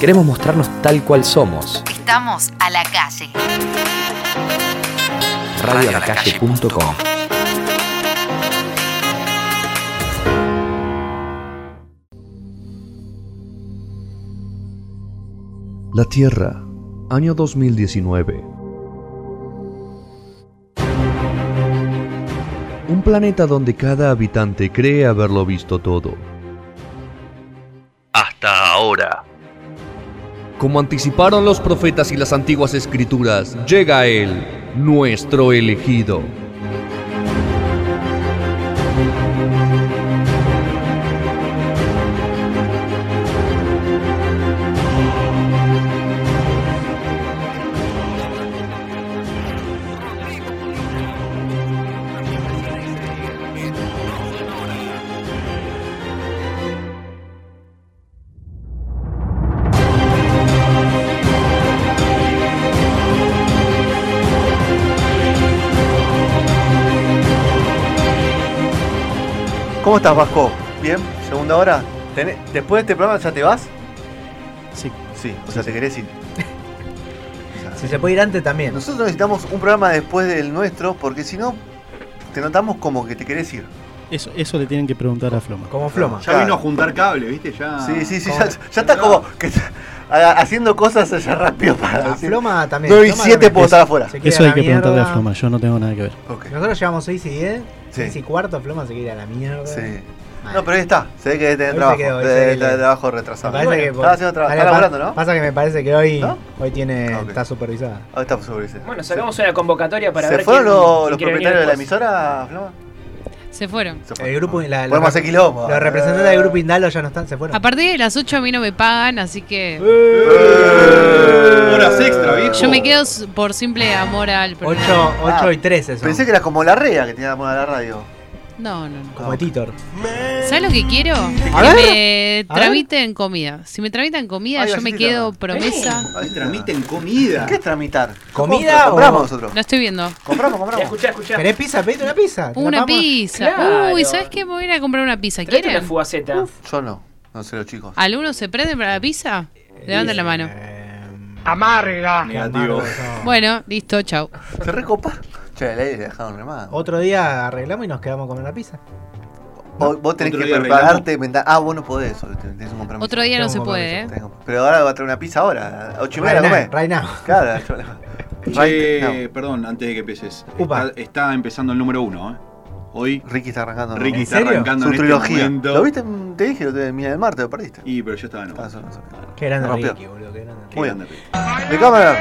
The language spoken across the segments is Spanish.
Queremos mostrarnos tal cual somos. Estamos a la calle. Radioalacalle.com La Tierra, año 2019. Un planeta donde cada habitante cree haberlo visto todo. Hasta ahora. Como anticiparon los profetas y las antiguas escrituras, llega Él, nuestro elegido. Estás, Vasco? ¿Bien? ¿Segunda hora? ¿Tenés- ¿Después de este programa ya te vas? Sí. Sí, o sea, te querés ir. Si se puede ir antes también. Nosotros necesitamos un programa después del nuestro porque si no, te notamos como que te querés ir. Eso, eso le tienen que preguntar a Floma. Como Floma. Ya vino a juntar cable, ¿viste? Ya. Sí, sí, sí, ya, ya está como que está a- haciendo cosas allá rápido para A decir. Floma también. 9 y Floma 7 también. puedo estar afuera. Eso hay que preguntarle a. Floma, yo no tengo nada que ver. Nosotros llevamos 6 y 10. Sí. 6 y cuarto, Floma se quiere ir a la mierda. Sí. No, pero ahí está. Se ve que debe tener Hoy trabajo. quedó, hoy de, se de- quedó. de trabajo Me retrasado. parece Bueno, que estaba haciendo trabajo. Está laburando, ¿no? Pasa que me parece que hoy, ¿No? hoy tiene, Ah, está supervisada. Ahí está sobre ese. Bueno, sacamos una convocatoria para ¿Se ver fueron quién- los, quién los propietarios de la emisora, Floma? Se fueron. Se fueron. El grupo, la, Podemos los, hacer quilombo. los representantes del grupo Indalo ya no están, se fueron. A partir de las 8 a mí no me pagan, así que Eh. Horas extra, viejo. yo me quedo por simple amor al programa. 8, 8 Ah, y 13 son. Pensé que era como la rea que tenía poner a la radio. No, no, no. Como de Titor. ¿Sabes lo que quiero? A Que ver. me tramiten comida. Si me tramitan comida, Ay, yo me quedo promesa. Ay, Tramiten comida. ¿Qué es tramitar? ¿Comida Lo compramos o- nosotros. Lo estoy viendo. Compramos, compramos. Escuchá, escuchá. ¿Querés pizza? Pedite una pizza. ¿Te la Una pizza. Claro. Uy, ¿sabes qué? Me voy a ir a comprar una pizza. Tráete una. Yo no. No sé los chicos. ¿Alguno se prende para la pizza? Levanten la mano. Eh, Negativo. Bueno, listo, chau. ¿Se recopa? Che, el aire le dejaron remado. Otro día arreglamos y nos quedamos a comer la pizza. Vos, vos tenés Otro que día prepararte mental. Ah, vos no podés eso. tenés un compromiso. Otro día no Tengo se puede, ¿eh? Pero ahora va a traer una pizza ahora. a Ocho y media Right la now, comés. right now. Claro. Che, Right perdón, antes de que empieces. Upa. Está, está empezando el número uno, ¿eh? Hoy now. Ricky está arrancando. Ricky ¿En está serio? arrancando Su en este trilogía. momento. ¿Lo viste? Te dije, lo de Mía del Marte, lo perdiste. Y, pero yo estaba en Ah. Qué grande Me rompió. Ricky, boludo. Muy Ricky. ¿De cámara?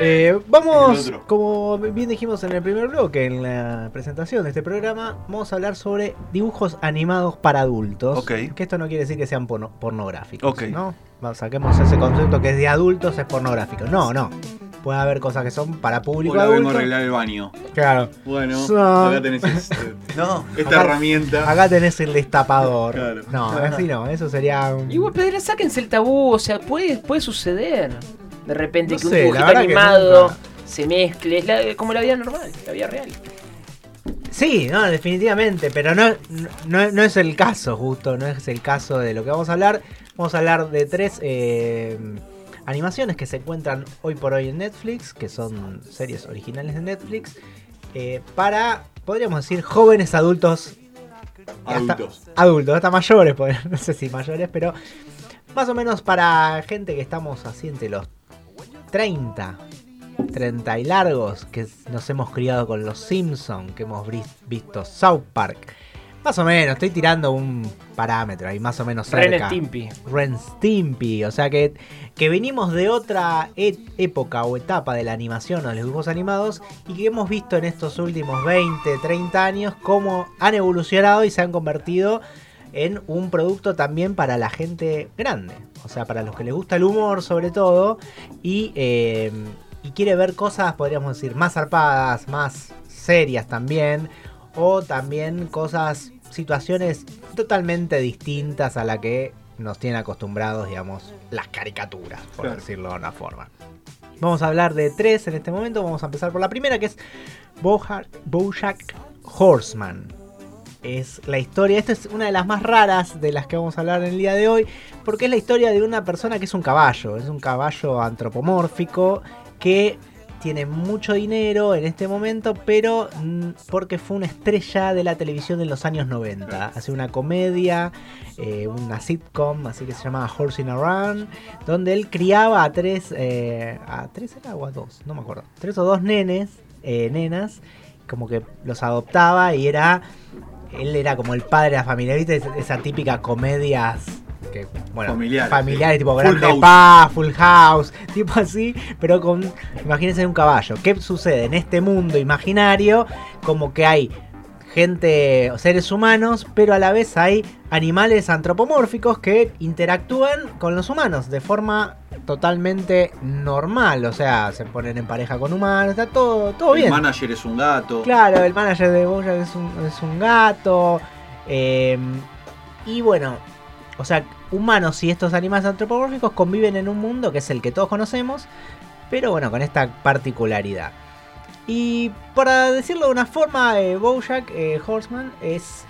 Eh, vamos, como bien dijimos en el primer bloque, en la presentación de este programa, vamos a hablar sobre dibujos animados para adultos. Ok. Que esto no quiere decir que sean porno- pornográficos. Ok. ¿no? Saquemos ese concepto que es de adultos, es pornográfico. No, no. Puede haber cosas que son para público Hola, vengo a arreglar el baño. Claro. Bueno, So- acá tenés este- No. esta Acá- herramienta. Acá tenés el destapador. Claro. No, así no. Eso sería. un- Igual, pero sáquense el tabú, o sea, puede, puede suceder. De repente No que un sé, dibujito animado nunca. se mezcle, es la- como la vida normal, la vida real. Sí, no, definitivamente, pero no, no, no es el caso, justo, no es el caso de lo que vamos a hablar. Vamos a hablar de tres eh, animaciones que se encuentran hoy por hoy en Netflix, que son series originales de Netflix, eh, para, podríamos decir, jóvenes adultos. hasta- Adultos. adultos, hasta mayores, pues, no sé si mayores, pero más o menos para gente que estamos así entre los 30, 30 y largos, que nos hemos criado con los Simpsons, que hemos vis- visto South Park. Más o menos, estoy tirando un parámetro ahí, más o menos Ren cerca. Stimpy. Ren Stimpy, o sea que, que venimos de otra e- época o etapa de la animación o de los dibujos animados y que hemos visto en estos últimos 20, 30 años cómo han evolucionado y se han convertido en un producto también para la gente grande, o sea, para los que les gusta el humor sobre todo y, eh, y quiere ver cosas, podríamos decir, más zarpadas, más serias también, o también cosas, situaciones totalmente distintas a la que nos tienen acostumbrados, digamos, las caricaturas, por Claro. decirlo de una forma. Vamos a hablar de tres en este momento. Vamos a empezar por la primera, que es Boja- Bojack Horseman. es la historia, esta es una de las más raras de las que vamos a hablar en el día de hoy, porque es la historia de una persona que es un caballo, es un caballo antropomórfico que tiene mucho dinero en este momento, pero mm, porque fue una estrella de la televisión en los años 90. Hace una comedia, eh, una sitcom, así que se llamaba Horsing Around, donde él criaba a tres, eh, a tres era o a dos, no me acuerdo, tres o dos nenes, eh, nenas, como que los adoptaba y era, él era como el padre de la familia, ¿viste? Es- Esa típica comedias que, bueno, Familiares, familiares, sí. tipo Full Grande House. Paz, Full House, tipo así, pero con, imagínense un caballo. ¿Qué sucede en este mundo imaginario? Como que hay gente, seres humanos, pero a la vez hay animales antropomórficos que interactúan con los humanos de forma totalmente normal, o sea, se ponen en pareja con humanos, está todo, todo el bien. manager es un gato. Claro, el manager de Bojack es un, es un gato. eh, y bueno, o sea, humanos y estos animales antropomórficos conviven en un mundo que es el que todos conocemos, pero bueno, con esta particularidad. Y para decirlo de una forma, eh, Bojack eh, Horseman es...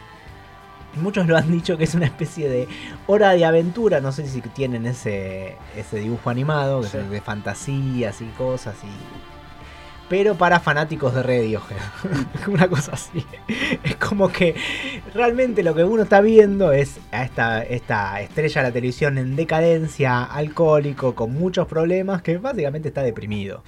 Muchos lo han dicho que es una especie de hora de aventura, no sé si tienen ese, ese dibujo animado, que Sí. es de fantasías y cosas y pero para fanáticos de Radiohead. Una cosa así. Es como que realmente lo que uno está viendo es a esta, esta estrella de la televisión en decadencia, alcohólico, con muchos problemas, que básicamente está deprimido.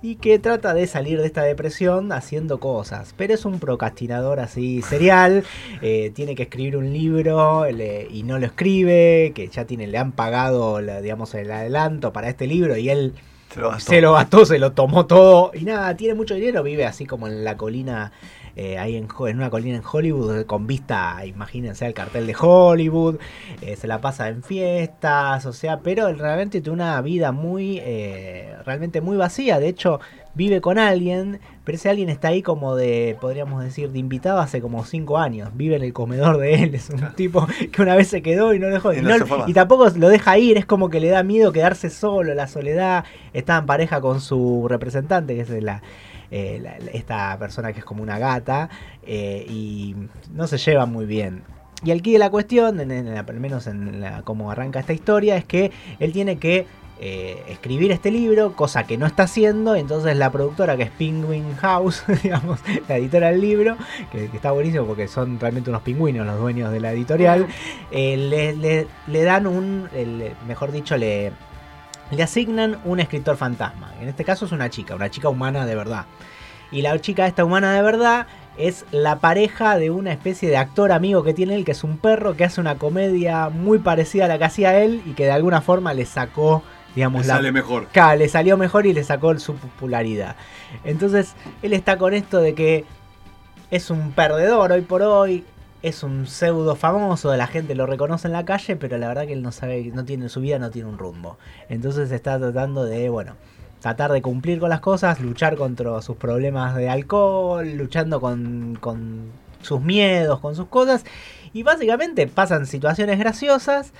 Y que trata de salir de esta depresión haciendo cosas. Pero es un procrastinador así serial. eh, tiene que escribir un libro y no lo escribe. Que ya tiene, le han pagado digamos, el adelanto para este libro. Y él Se lo gastó. se lo gastó, se lo tomó todo. Y nada, tiene mucho dinero, vive así como en la colina, eh, ahí en, una colina en Hollywood, con vista, imagínense, al cartel de Hollywood. eh, se la pasa en fiestas, o sea, pero él realmente tiene una vida muy, eh, realmente muy vacía. De hecho, vive con alguien, pero ese alguien está ahí como de, podríamos decir, de invitado hace como 5 años. Vive en el comedor de él, es un tipo que una vez se quedó y no dejó. Y no y tampoco lo deja ir, es como que le da miedo quedarse solo, la soledad. Está en pareja con su representante, que es la, eh, la- esta persona que es como una gata, eh, y no se llevan muy bien. Y de la cuestión, en, en la- al menos en la, cómo arranca esta historia, es que él tiene que eh, escribir este libro, cosa que no está haciendo, entonces la productora que es Penguin House, digamos, la editora del libro, que, que está buenísimo porque son realmente unos pingüinos los dueños de la editorial, eh, le, le- le dan un, el- mejor dicho, le, le asignan un escritor fantasma. En este caso es una chica, una chica humana de verdad. Y la chica esta humana de verdad es la pareja de una especie de actor amigo que tiene él, que es un perro que hace una comedia muy parecida a la que hacía él y que de alguna forma le sacó, digamos, Le la, sale mejor. Claro, le salió mejor y le sacó su popularidad. Entonces, él está con esto de que es un perdedor hoy por hoy, es un pseudo famoso, la gente lo reconoce en la calle, pero la verdad que él no sabe, no tiene su vida, no tiene un rumbo. Entonces está tratando de, bueno, tratar de cumplir con las cosas, luchar contra sus problemas de alcohol, luchando con, con sus miedos, con sus cosas. Y básicamente pasan situaciones graciosas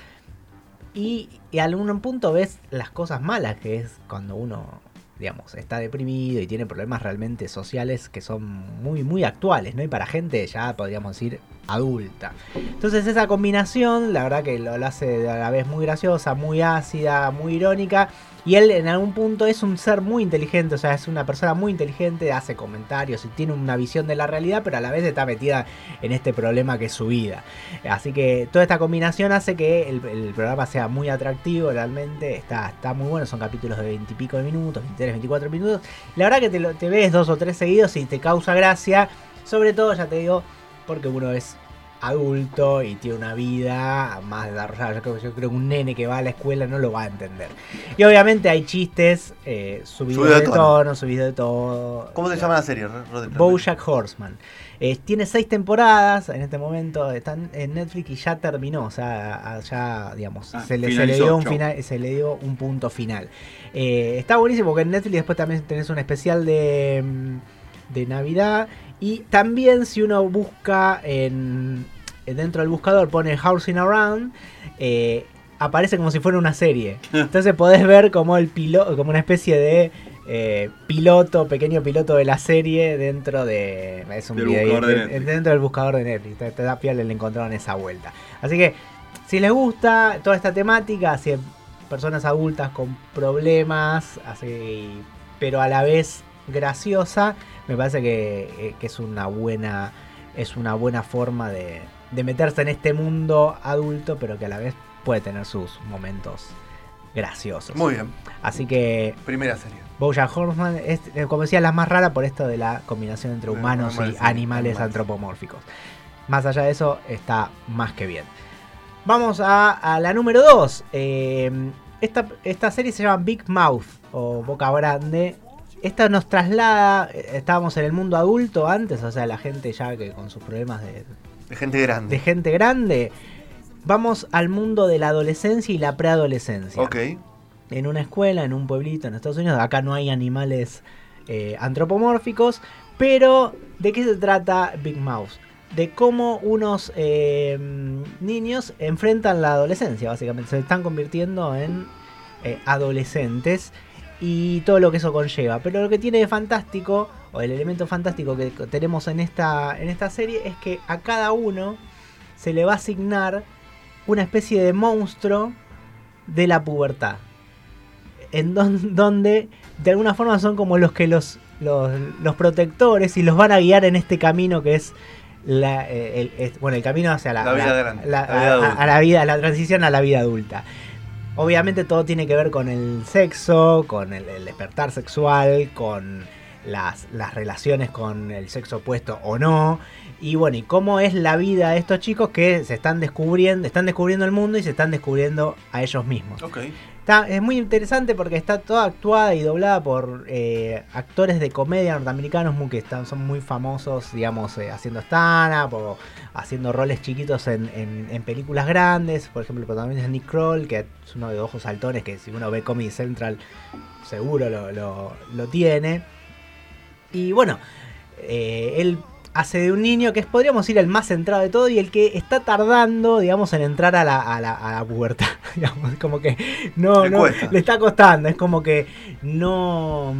y, y a algún punto ves las cosas malas que es cuando uno, digamos, está deprimido y tiene problemas realmente sociales que son muy, muy actuales, ¿no? Y para gente ya podríamos decir adulta. Entonces esa combinación, la verdad que lo, hace a la vez muy graciosa, muy ácida, muy irónica. Y él en algún punto es un ser muy inteligente, o sea, es una persona muy inteligente, hace comentarios y tiene una visión de la realidad, pero a la vez está metida en este problema que es su vida. Así que toda esta combinación hace que el, programa sea muy atractivo, realmente está, está muy bueno, son capítulos de 20 y pico de minutos, 23, 24 minutos. La verdad que te, te ves dos o tres seguidos y te causa gracia, sobre todo, ya te digo, porque uno es adulto y tiene una vida más desarrollada. Yo creo, yo creo que un nene que va a la escuela no lo va a entender. Y obviamente hay chistes eh, subidos Subido de de tono. tono, subidos de todo. ¿Cómo se llama la serie? Rodri? Bojack Horseman. Eh, tiene seis temporadas en este momento, están en Netflix y ya terminó, o sea, ya, digamos, Ah, se, le, se le dio un final, se le dio un punto final. Eh, está buenísimo porque en Netflix después también tenés un especial de, mm, de Navidad y también si uno busca en dentro del buscador pone Housing Around, eh, aparece como si fuera una serie. Entonces podés ver como el piloto, como una especie de eh, piloto, pequeño piloto de la serie dentro de. Es un Del video de de- dentro del buscador de Netflix. Te, te da piola le encontraron esa vuelta. Así que, si les gusta toda esta temática, si personas adultas con problemas, así, pero a la vez graciosa, me parece que, eh, que es una buena. Es una buena forma de, de meterse en este mundo adulto, pero que a la vez puede tener sus momentos graciosos. Muy bien. Así que Primera serie. Bojack Horseman es, eh, como decía, la más rara por esto de la combinación entre Eh, humanos y animales animales. antropomórficos. Más allá de eso, está más que bien. Vamos a, a la número 2. esta, esta serie se llama Big Mouth o Boca Grande. Esta nos traslada, eh, estábamos en el mundo adulto antes, o sea, la gente ya que con sus problemas de, De gente grande. de gente grande. Vamos al mundo de la adolescencia y la preadolescencia Ok. en una escuela, en un pueblito en Estados Unidos. Acá no hay animales eh, antropomórficos. Pero, ¿de qué se trata Big Mouth? De cómo unos eh, niños enfrentan la adolescencia, básicamente. Se están convirtiendo en eh, adolescentes y todo lo que eso conlleva. Pero lo que tiene de fantástico, o el elemento fantástico que tenemos en esta, en esta serie, es que a cada uno se le va a asignar una especie de monstruo de la pubertad. En don- donde de alguna forma son como los que los, los, los protectores y los van a guiar en este camino que es la, eh, el, bueno, el camino hacia la, La vida la- grande, a la vida, la transición a la vida adulta. Obviamente todo tiene que ver con el sexo, con el, despertar sexual, con las, relaciones con el sexo opuesto o no. Y bueno, y cómo es la vida de estos chicos que se están descubriendo, están descubriendo el mundo y se están descubriendo a ellos mismos. Ok. Es muy interesante porque está toda actuada y doblada por eh, actores de comedia norteamericanos que están, son muy famosos, digamos, eh, haciendo stand-up haciendo roles chiquitos en, en- en películas grandes. Por ejemplo, el protagonista es Nick Kroll, que es uno de ojos saltones, que si uno ve Comedy Central seguro lo, lo- lo tiene. Y bueno, eh, él hace de un niño que es, podríamos decir, el más centrado de todo y el que está tardando, digamos, en entrar a la, a la, a la pubertad. digamos, como que no, Le no, cuesta. le está costando, es como que no...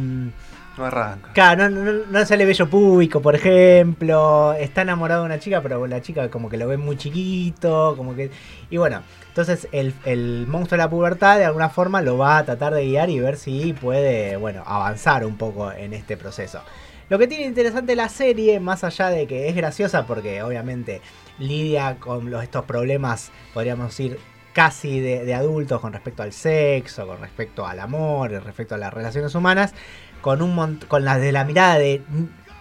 No arranca. Claro, no, no, no sale bello público, por ejemplo. Está enamorado de una chica, pero la chica como que lo ve muy chiquito. Como que. Y bueno, entonces el, el monstruo de la pubertad de alguna forma lo va a tratar de guiar y ver si puede, bueno, avanzar un poco en este proceso. Lo que tiene interesante la serie, más allá de que es graciosa, porque obviamente lidia con estos problemas, podríamos decir, casi de, adultos con respecto al sexo, con respecto al amor, respecto a las relaciones humanas, con un con la de la mirada de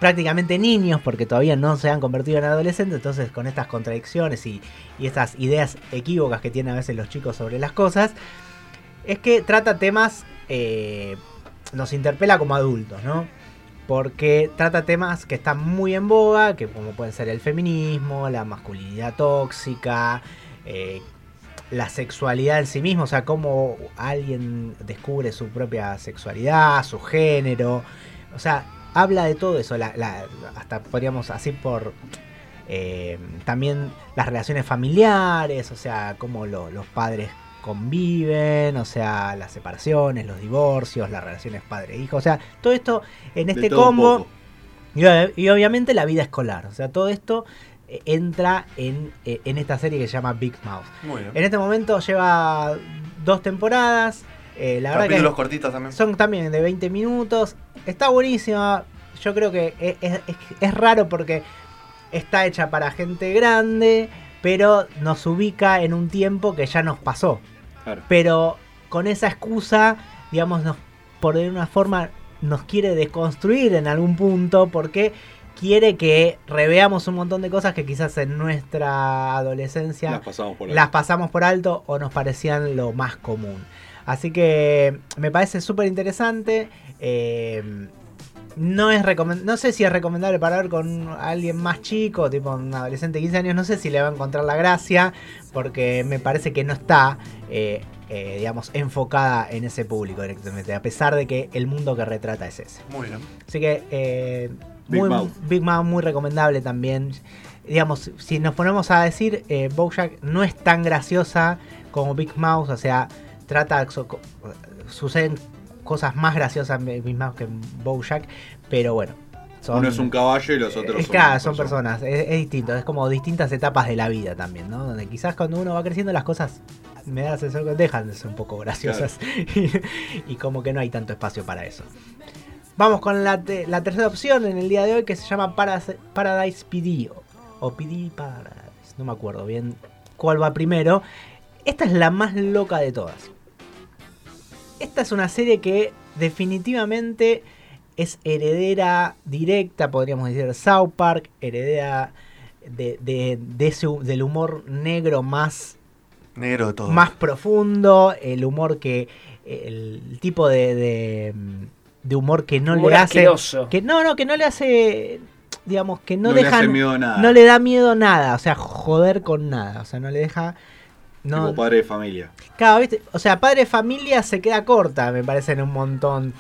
prácticamente niños, porque todavía no se han convertido en adolescentes, entonces con estas contradicciones y, y estas ideas equívocas que tienen a veces los chicos sobre las cosas, es que trata temas, eh, nos interpela como adultos, ¿no? Porque trata temas que están muy en boga, que como pueden ser el feminismo, la masculinidad tóxica, eh, la sexualidad en sí mismo, o sea, cómo alguien descubre su propia sexualidad, su género, o sea, habla de todo eso, la- hasta podríamos así por eh, también las relaciones familiares, o sea, cómo lo- los padres conviven, o sea, las separaciones, los divorcios, las relaciones padre-hijo, o sea, todo esto en este combo y, ob- y obviamente la vida escolar, o sea, todo esto eh, entra en, eh, en esta serie que se llama Big Mouth. Muy bien. En este momento lleva dos temporadas. eh, la verdad Capítulos que cortitos también. son también de 20 minutos. Está buenísima. Yo creo que es- es- es raro porque está hecha para gente grande, pero nos ubica en un tiempo que ya nos pasó. Claro. Pero con esa excusa, digamos, nos, por de una forma nos quiere desconstruir en algún punto porque quiere que reveamos un montón de cosas que quizás en nuestra adolescencia Las pasamos por ahí. las pasamos por alto o nos parecían lo más común. Así que me parece súper interesante. eh, no es recomen- no sé si es recomendable para ver con alguien más chico, tipo un adolescente de 15 años, no sé si le va a encontrar la gracia, porque me parece que no está, eh, eh, digamos, enfocada en ese público directamente, a pesar de que el mundo que retrata es ese. Muy bien. Así que eh, Big muy, Mouth. Big Mouth muy recomendable también. Digamos, si nos ponemos a decir, eh, Bojack no es tan graciosa como Big Mouth, o sea, trata, suceden cosas más graciosas mismas que Bojack, pero bueno. Son, Uno es un caballo y los eh, otros son. claro, son personas, es, es distinto, es como distintas etapas de la vida también, ¿no? Donde quizás cuando uno va creciendo las cosas me da la sensación que dejan de ser un poco graciosas y, y como que no hay tanto espacio para eso. Vamos con la, te- la tercera opción en el día de hoy que se llama Paras- Paradise PD o, o PD Paradise, no me acuerdo bien cuál va primero. Esta es la más loca de todas. Esta es una serie que definitivamente es heredera directa, podríamos decir, de South Park, heredera de, de- de ese del humor negro más Negro de todo. más profundo, el humor que. el tipo de. de, de humor que no Humor le hace. asqueroso. Que no, no, que no le hace. Digamos, que no, No le deja. hace miedo a nada. No le da miedo a nada. O sea, joder con nada. O sea, no le deja. No, Tipo padre de familia. Claro, ¿viste? O sea, padre de familia se queda corta, me parece, en un montón.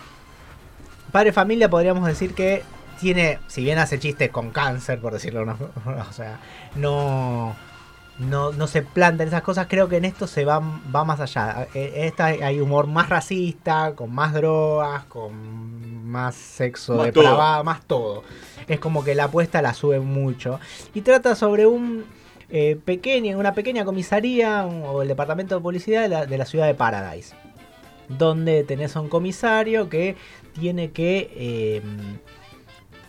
Padre de familia podríamos decir que tiene, si bien hace chistes con cáncer, por decirlo, no, o sea, no, no, no se plantan esas cosas, creo que en esto se va, va más allá. En esta hay humor más racista, con más drogas, con más sexo Más depravado, más todo. Es como que la apuesta la sube mucho. Y trata sobre un eh, pequeño, una pequeña comisaría o el departamento de policía de la, de la ciudad de Paradise. Donde tenés a un comisario que tiene que eh,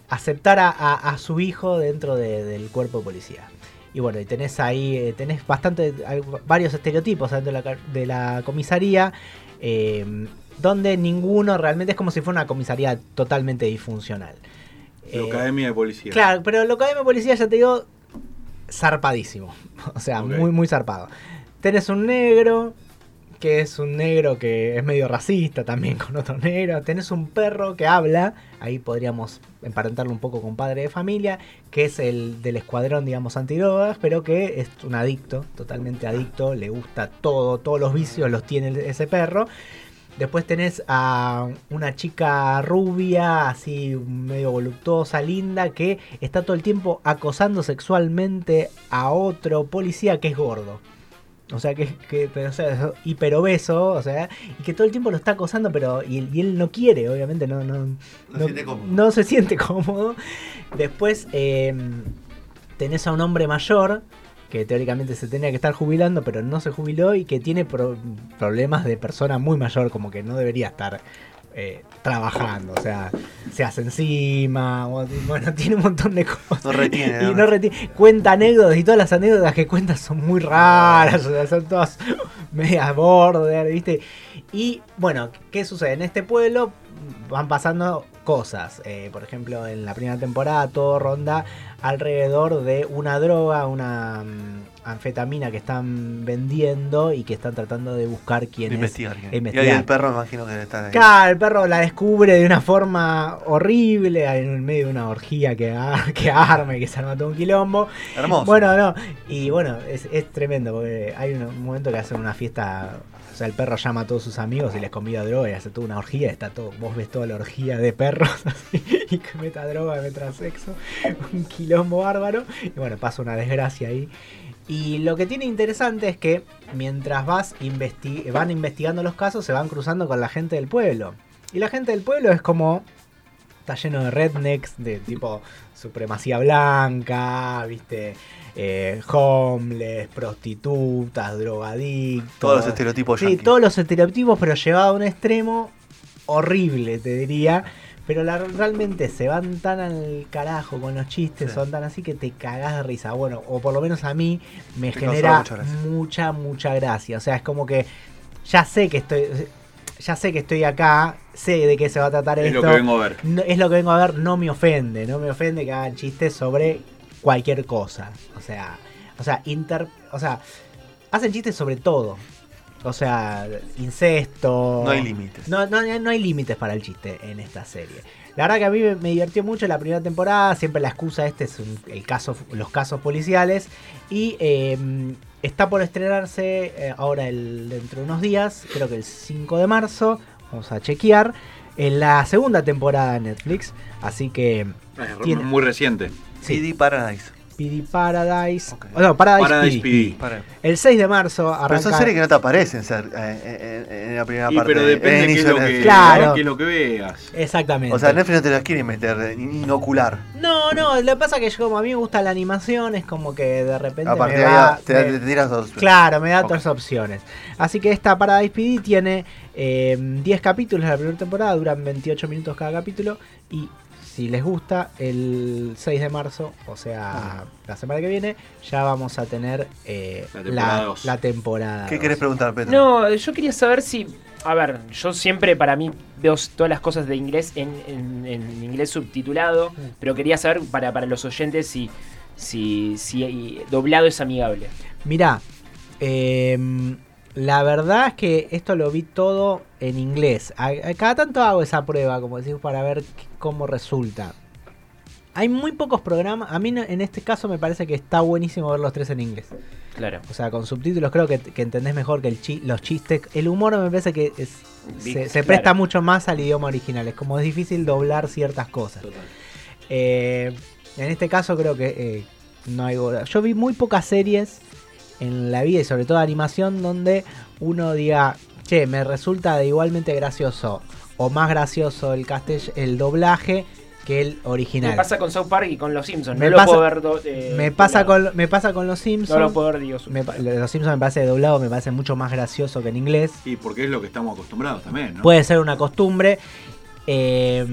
aceptar a, a- a su hijo dentro de- del cuerpo de policía. Y bueno, y tenés ahí, eh, tenés bastante, varios estereotipos dentro de la, de la comisaría, eh, donde ninguno realmente es como si fuera una comisaría totalmente disfuncional. La Academia de Policía. Claro, pero que hay en policía, ya te digo, zarpadísimo. O sea, muy, muy zarpado. Tenés un negro, que es un negro que es medio racista también con otro negro. Tenés un perro que habla, ahí podríamos emparentarlo un poco con padre de familia, que es el del escuadrón, digamos, antidrogas, pero que es un adicto, totalmente adicto, le gusta todo, todos los vicios los tiene ese perro. Después tenés a una chica rubia, así medio voluptuosa, linda, que está todo el tiempo acosando sexualmente a otro policía que es gordo. O sea, que, que pero, o sea, es hiperobeso, o sea, y que todo el tiempo lo está acosando, pero y, él- y él no quiere, obviamente, no, no, No se siente cómodo. no se siente cómodo. Después eh, tenés a un hombre mayor que teóricamente se tenía que estar jubilando, pero no se jubiló y que tiene pro- problemas de persona muy mayor, como que no debería estar eh, trabajando, o sea, se hace encima, bueno, tiene un montón de cosas. No retiene. Y ¿no? no retiene, cuenta anécdotas y todas las anécdotas que cuenta son muy raras, o sea, son todas medias border, ¿viste? Y bueno, ¿qué sucede? En este pueblo van pasando cosas. Eh, por ejemplo, en la primera temporada todo ronda alrededor de una droga, una mm, anfetamina que están vendiendo y que están tratando de buscar quién De es. investigar. de Y ahí el perro imagino que estar ahí. Claro, el perro la descubre de una forma horrible en medio de una orgía que, que arma y que se arma todo un quilombo. Hermoso. Bueno, no. Y bueno, es, es tremendo porque hay un, un momento que hacen una fiesta. O sea, el perro llama a todos sus amigos y les convida droga y hace toda una orgía. Está todo, vos ves toda la orgía de perros así, y que meta droga, meta sexo. Un quilombo bárbaro. Y bueno, pasa una desgracia ahí. Y lo que tiene interesante es que mientras vas van investigando los casos, se van cruzando con la gente del pueblo. Y la gente del pueblo es como. Está lleno de rednecks, de tipo supremacía blanca, viste, eh, homeless, prostitutas, drogadictos. Todos los estereotipos Sí, todos los estereotipos, pero llevado a un extremo horrible, te diría. Pero la- realmente se van tan al carajo con los chistes, Sí. son tan así que te cagás de risa. Bueno, o por lo menos a mí me Te genera mucha mucha, gracia. O sea, es como que ya sé que estoy. Ya sé que estoy acá, sé de qué se va a tratar Es esto. lo que vengo a ver. No- es lo que vengo a ver, no me ofende, no me ofende que hagan chistes sobre cualquier cosa. O sea, o sea, inter, o sea, hacen chistes sobre todo. O sea, incesto. No hay límites. No, no, no hay límites para el chiste en esta serie. La verdad que a mí me, divirtió mucho la primera temporada. Siempre la excusa este es un- el caso, los casos policiales. Y eh, está por estrenarse eh, ahora el, dentro de unos días, creo que el 5 de marzo. Vamos a chequear. En la segunda temporada de Netflix. Así que Es Tiene- muy reciente. Sí. CD Paradise. PD Paradise. Ok. o no, Paradise, Paradise PD. El 6 de marzo Pero arranca. son series que no te aparecen ser, eh, en, en la primera Y parte. pero en depende qué es inicio lo de que. Claro. qué es lo que veas. Exactamente. O sea, Netflix no te las quiere meter, eh, ni inocular. No, no, lo que pasa es que yo, como a mí me gusta la animación, es como que de repente A partir me de ahí va- te, me- te tiras dos. Claro, me da Ok. otras opciones. Así que esta Paradise PD tiene eh, 10 capítulos de la primera temporada, duran 28 minutos cada capítulo y si les gusta, el 6 de marzo, o sea, la semana que viene, ya vamos a tener eh, La temporada la, dos. la temporada. ¿Qué querés preguntar, Petro? No, yo quería saber si. A ver, yo siempre para mí veo todas las cosas de inglés en, en- en inglés subtitulado, pero quería saber para, para los oyentes si, si, si doblado es amigable. Mirá, em, la verdad es que esto lo vi todo en inglés. A- a- cada tanto hago esa prueba, como decís, para ver cómo resulta. Hay muy pocos programas. A mí no- en este caso me parece que está buenísimo ver los tres en inglés. Claro. O sea, con subtítulos creo que, que entendés mejor que el chi- los chistes. El humor me parece que es- se, se claro. presta mucho más al idioma original. Es como es difícil doblar ciertas cosas. Total. Eh, en este caso creo que eh, no hay... Yo vi muy pocas series en la vida y sobre todo animación donde uno diga, che, me resulta de igualmente gracioso o más gracioso el castell el doblaje que el original. Me pasa con South Park y con Los Simpsons. Me no pasa- lo puedo ver. do- eh, me pasa doblado. con me pasa con los Simpsons. No lo puedo ver, digo. Me los Simpsons me parece doblado, me parece mucho más gracioso que en inglés. Y porque es lo que estamos acostumbrados también, ¿no? Puede ser una costumbre. Eh,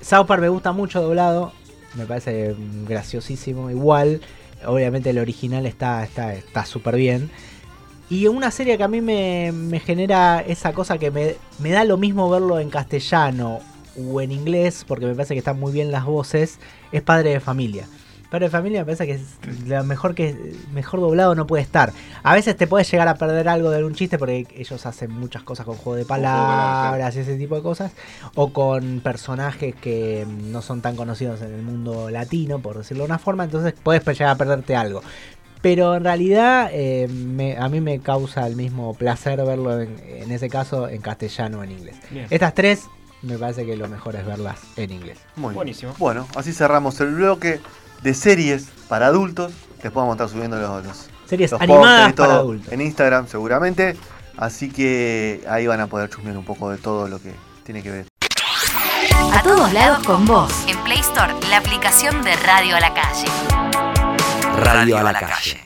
South Park me gusta mucho doblado. Me parece mm, graciosísimo. Igual, obviamente el original está está está súper bien. Y una serie que a mí me, me genera esa cosa que me, me da lo mismo verlo en castellano o en inglés, porque me parece que están muy bien las voces, es Padre de Familia. Padre de Familia me parece que es lo mejor que mejor doblado no puede estar. A veces te puedes llegar a perder algo de un chiste porque ellos hacen muchas cosas con juego de palabras, y ese tipo de cosas. O con personajes que no son tan conocidos en el mundo latino, por decirlo de una forma. Entonces puedes llegar a perderte algo. Pero en realidad eh, me- a mí me causa el mismo placer verlo en, en ese caso en castellano o en inglés. Bien. Estas tres me parece que lo mejor es verlas en inglés. Muy bien. Buenísimo. Bueno, así cerramos el bloque de series para adultos. Después vamos a estar subiendo los, los, Series los animadas pósters y todo para adultos. en Instagram seguramente. Así que ahí van a poder chusmear un poco de todo lo que tiene que ver. A todos lados con vos. En Play Store, la aplicación de Radio a la Calle. Radio a la calle.